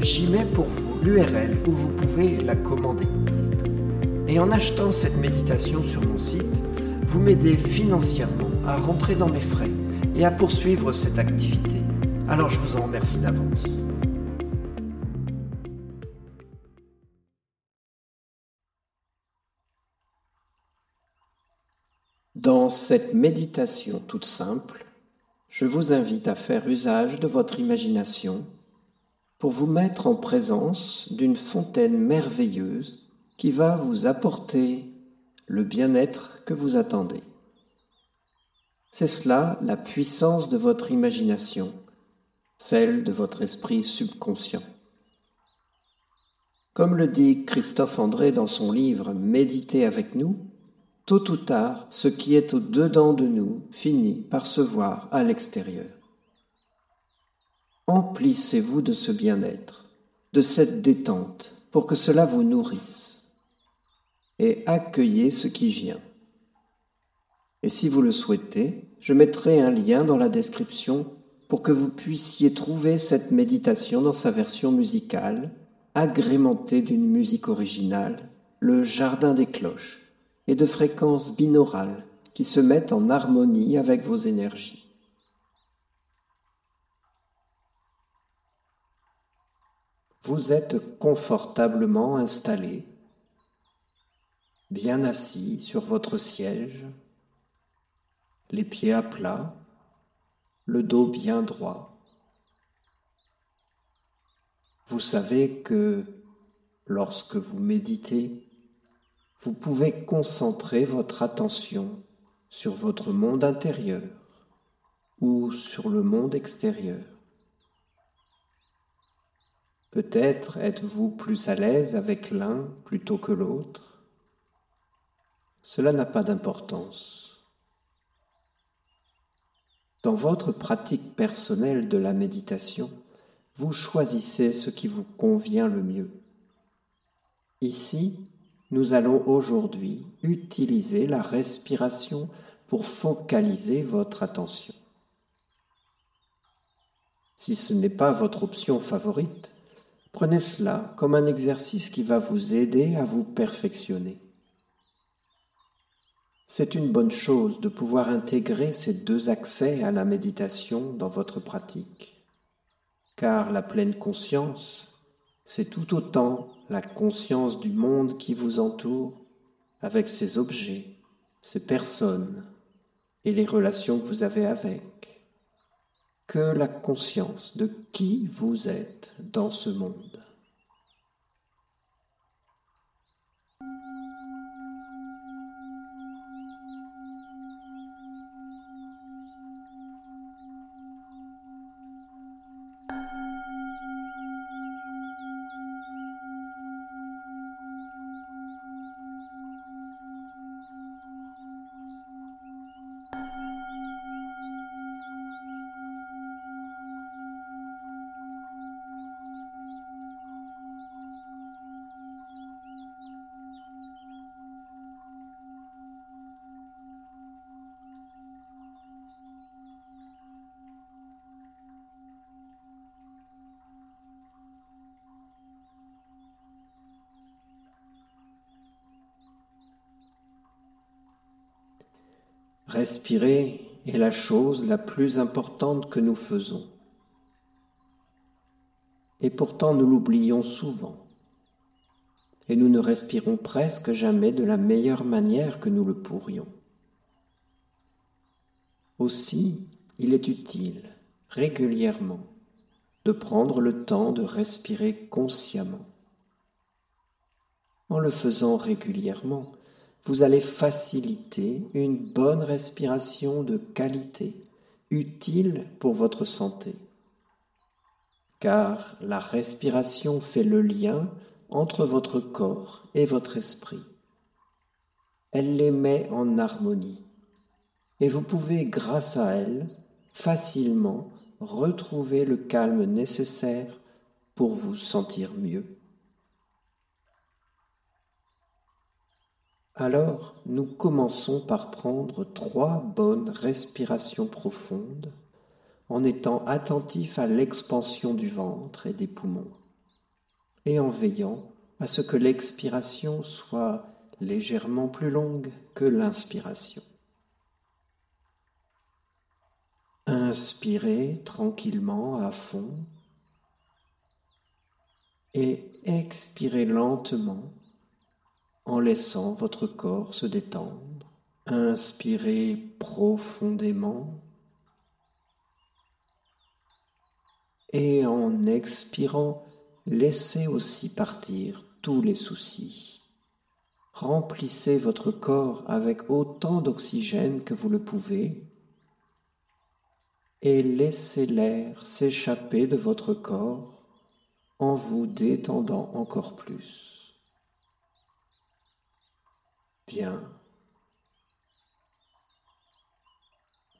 j'y mets pour vous l'URL où vous pouvez la commander. Et en achetant cette méditation sur mon site, vous m'aidez financièrement à rentrer dans mes frais et à poursuivre cette activité. Alors je vous en remercie d'avance. Dans cette méditation toute simple, je vous invite à faire usage de votre imagination vous mettre en présence d'une fontaine merveilleuse qui va vous apporter le bien-être que vous attendez. C'est cela la puissance de votre imagination, celle de votre esprit subconscient. Comme le dit Christophe André dans son livre Méditer avec nous, tôt ou tard, ce qui est au-dedans de nous finit par se voir à l'extérieur. Emplissez-vous de ce bien-être, de cette détente, pour que cela vous nourrisse, et accueillez ce qui vient. Et si vous le souhaitez, je mettrai un lien dans la description pour que vous puissiez trouver cette méditation dans sa version musicale, agrémentée d'une musique originale, le Jardin des cloches, et de fréquences binaurales qui se mettent en harmonie avec vos énergies. Vous êtes confortablement installé, bien assis sur votre siège, les pieds à plat, le dos bien droit. Vous savez que lorsque vous méditez, vous pouvez concentrer votre attention sur votre monde intérieur ou sur le monde extérieur. Peut-être êtes-vous plus à l'aise avec l'un plutôt que l'autre? Cela n'a pas d'importance. Dans votre pratique personnelle de la méditation, vous choisissez ce qui vous convient le mieux. Ici, nous allons aujourd'hui utiliser la respiration pour focaliser votre attention. Si ce n'est pas votre option favorite, Prenez cela comme un exercice qui va vous aider à vous perfectionner. C'est une bonne chose de pouvoir intégrer ces deux accès à la méditation dans votre pratique, car la pleine conscience, c'est tout autant la conscience du monde qui vous entoure, avec ses objets, ses personnes et les relations que vous avez avec que la conscience de qui vous êtes dans ce monde. Respirer est la chose la plus importante que nous faisons. Et pourtant nous l'oublions souvent. Et nous ne respirons presque jamais de la meilleure manière que nous le pourrions. Aussi, il est utile, régulièrement, de prendre le temps de respirer consciemment. En le faisant régulièrement, vous allez faciliter une bonne respiration de qualité, utile pour votre santé. Car la respiration fait le lien entre votre corps et votre esprit. Elle les met en harmonie et vous pouvez, grâce à elle, facilement retrouver le calme nécessaire pour vous sentir mieux. Alors, nous commençons par prendre trois bonnes respirations profondes en étant attentifs à l'expansion du ventre et des poumons et en veillant à ce que l'expiration soit légèrement plus longue que l'inspiration. Inspirez tranquillement à fond et expirez lentement en laissant votre corps se détendre. Inspirez profondément et en expirant, laissez aussi partir tous les soucis. Remplissez votre corps avec autant d'oxygène que vous le pouvez et laissez l'air s'échapper de votre corps en vous détendant encore plus. Bien.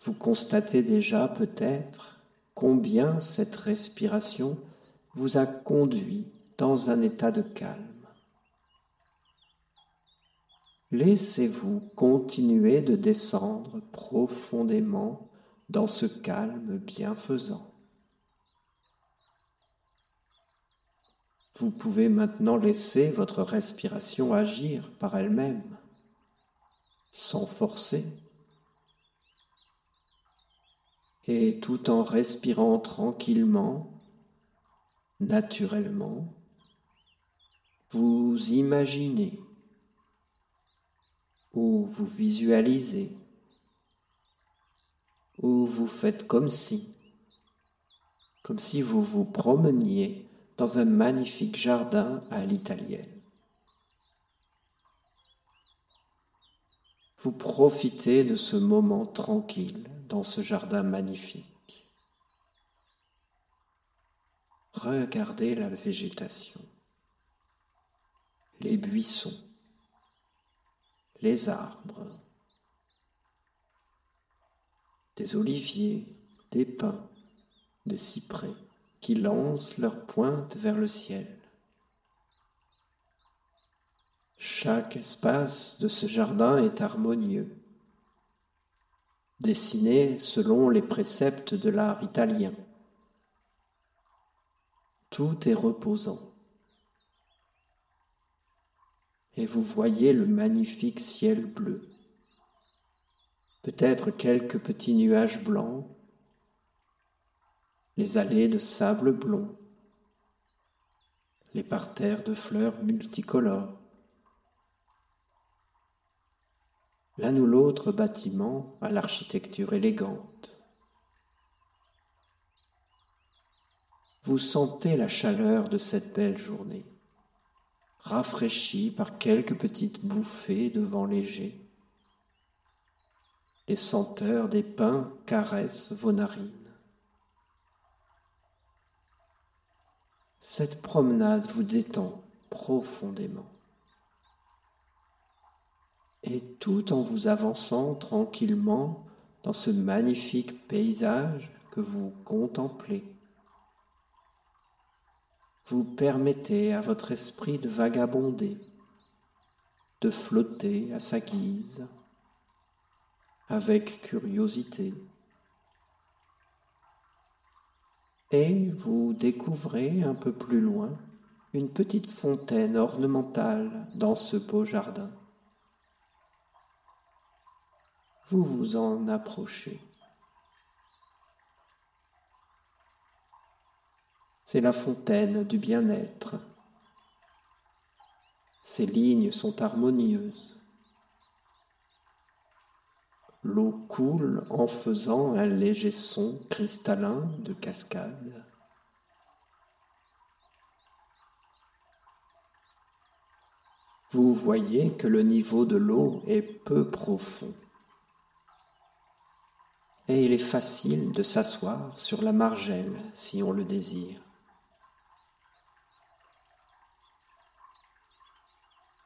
Vous constatez déjà peut-être combien cette respiration vous a conduit dans un état de calme. Laissez-vous continuer de descendre profondément dans ce calme bienfaisant. Vous pouvez maintenant laisser votre respiration agir par elle-même, sans forcer, et tout en respirant tranquillement, naturellement, vous imaginez ou vous visualisez ou vous faites comme si, comme si vous vous promeniez dans un magnifique jardin à l'italienne. Vous profitez de ce moment tranquille dans ce jardin magnifique. Regardez la végétation, les buissons, les arbres, des oliviers, des pins, des cyprès qui lancent leurs pointes vers le ciel. Chaque espace de ce jardin est harmonieux, dessiné selon les préceptes de l'art italien. Tout est reposant. Et vous voyez le magnifique ciel bleu peut-être quelques petits nuages blancs, les allées de sable blond, les parterres de fleurs multicolores. L'un ou l'autre bâtiment à l'architecture élégante. Vous sentez la chaleur de cette belle journée, rafraîchie par quelques petites bouffées de vent léger les senteurs des pins caressent vos narines. Cette promenade vous détend profondément. Et tout en vous avançant tranquillement dans ce magnifique paysage que vous contemplez, vous permettez à votre esprit de vagabonder, de flotter à sa guise avec curiosité. Et vous découvrez un peu plus loin une petite fontaine ornementale dans ce beau jardin. Vous vous en approchez. C'est la fontaine du bien-être. Ses lignes sont harmonieuses. L'eau coule en faisant un léger son cristallin de cascade. Vous voyez que le niveau de l'eau est peu profond et il est facile de s'asseoir sur la margelle si on le désire.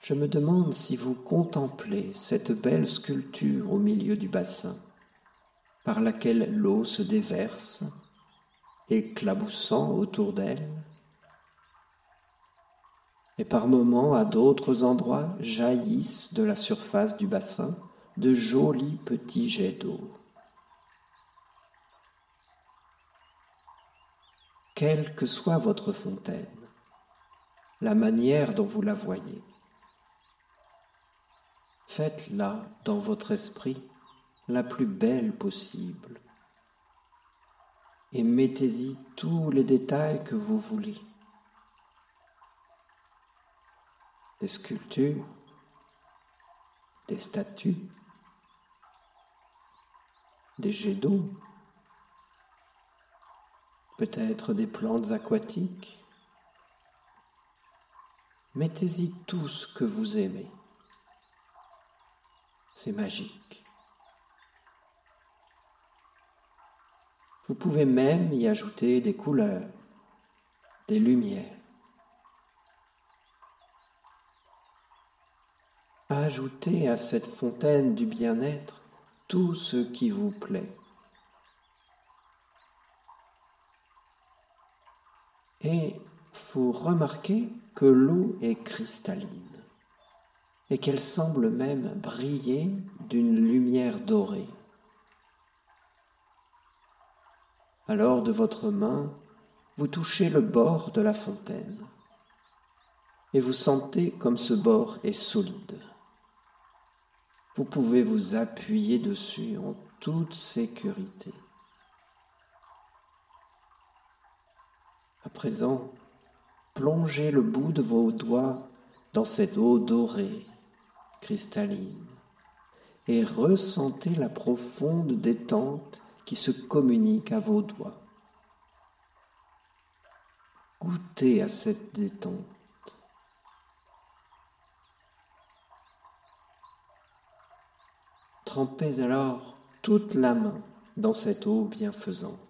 Je me demande si vous contemplez cette belle sculpture au milieu du bassin, par laquelle l'eau se déverse, éclaboussant autour d'elle, et par moments à d'autres endroits jaillissent de la surface du bassin de jolis petits jets d'eau. Quelle que soit votre fontaine, la manière dont vous la voyez, Faites-la dans votre esprit la plus belle possible et mettez-y tous les détails que vous voulez. Des sculptures, des statues, des jets d'eau, peut-être des plantes aquatiques. Mettez-y tout ce que vous aimez. C'est magique. Vous pouvez même y ajouter des couleurs, des lumières. Ajoutez à cette fontaine du bien-être tout ce qui vous plaît. Et vous remarquez que l'eau est cristalline et qu'elle semble même briller d'une lumière dorée. Alors de votre main, vous touchez le bord de la fontaine et vous sentez comme ce bord est solide. Vous pouvez vous appuyer dessus en toute sécurité. À présent, plongez le bout de vos doigts dans cette eau dorée cristalline et ressentez la profonde détente qui se communique à vos doigts. Goûtez à cette détente. Trempez alors toute la main dans cette eau bienfaisante.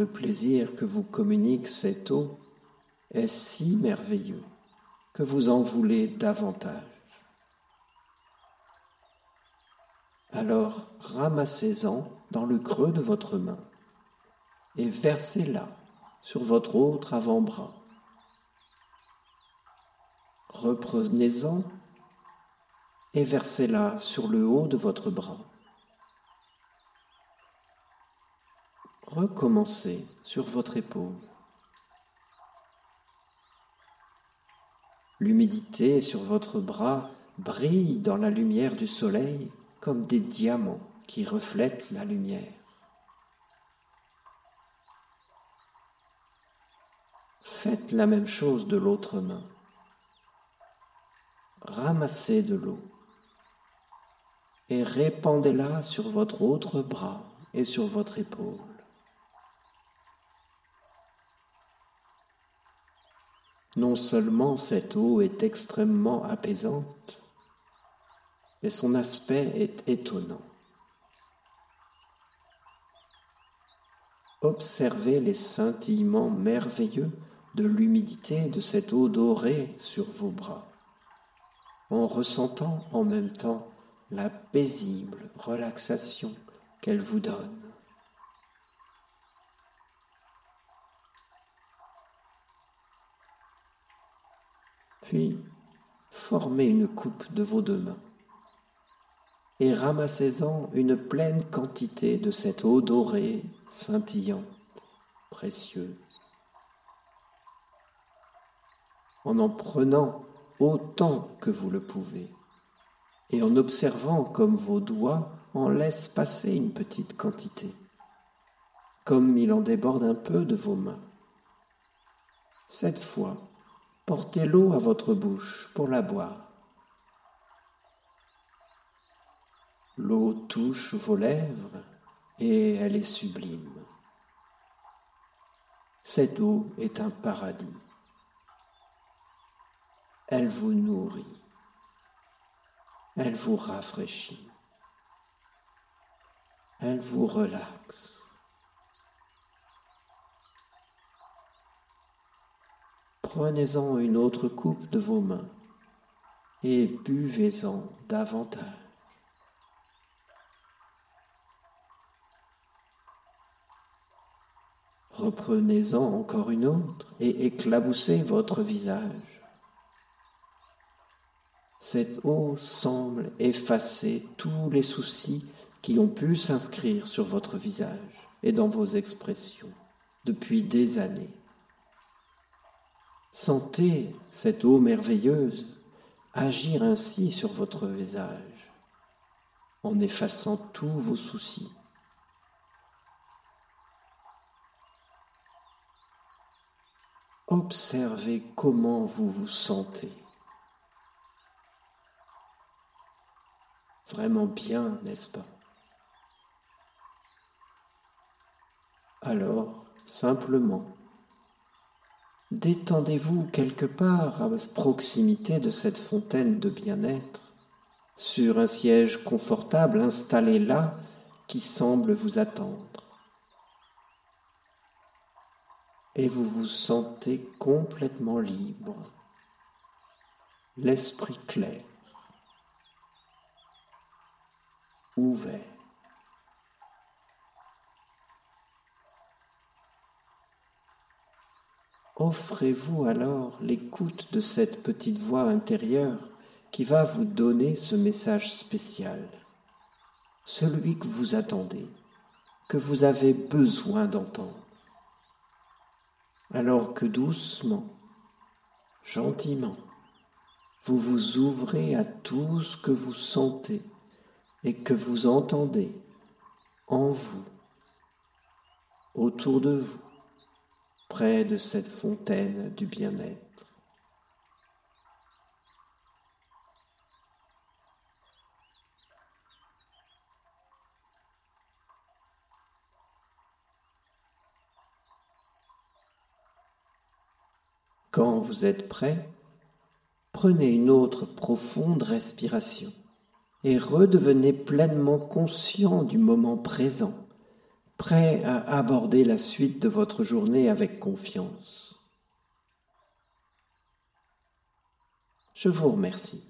Le plaisir que vous communique cette eau est si merveilleux que vous en voulez davantage. Alors ramassez-en dans le creux de votre main et versez-la sur votre autre avant-bras. Reprenez-en et versez-la sur le haut de votre bras. Recommencez sur votre épaule. L'humidité sur votre bras brille dans la lumière du soleil comme des diamants qui reflètent la lumière. Faites la même chose de l'autre main. Ramassez de l'eau et répandez-la sur votre autre bras et sur votre épaule. Non seulement cette eau est extrêmement apaisante, mais son aspect est étonnant. Observez les scintillements merveilleux de l'humidité de cette eau dorée sur vos bras, en ressentant en même temps la paisible relaxation qu'elle vous donne. Puis, formez une coupe de vos deux mains et ramassez-en une pleine quantité de cette eau dorée, scintillante, précieuse. En en prenant autant que vous le pouvez, et en observant comme vos doigts en laissent passer une petite quantité, comme il en déborde un peu de vos mains. Cette fois, portez l'eau à votre bouche pour la boire. L'eau touche vos lèvres et elle est sublime. Cette eau est un paradis. Elle vous nourrit. Elle vous rafraîchit. Elle vous relaxe. Prenez-en une autre coupe de vos mains et buvez-en davantage. Reprenez-en encore une autre et éclaboussez votre visage. Cette eau semble effacer tous les soucis qui ont pu s'inscrire sur votre visage et dans vos expressions depuis des années. Sentez cette eau merveilleuse agir ainsi sur votre visage en effaçant tous vos soucis. Observez comment vous vous sentez. Vraiment bien, n'est-ce pas? Alors, simplement, détendez-vous quelque part à proximité de cette fontaine de bien-être, sur un siège confortable installé là qui semble vous attendre. et vous vous sentez complètement libre, l'esprit clair, ouvert. Offrez-vous alors l'écoute de cette petite voix intérieure qui va vous donner ce message spécial, celui que vous attendez, que vous avez besoin d'entendre. Alors que doucement, gentiment, vous vous ouvrez à tout ce que vous sentez et que vous entendez en vous, autour de vous, près de cette fontaine du bien-être. Quand vous êtes prêt, prenez une autre profonde respiration et redevenez pleinement conscient du moment présent, prêt à aborder la suite de votre journée avec confiance. Je vous remercie.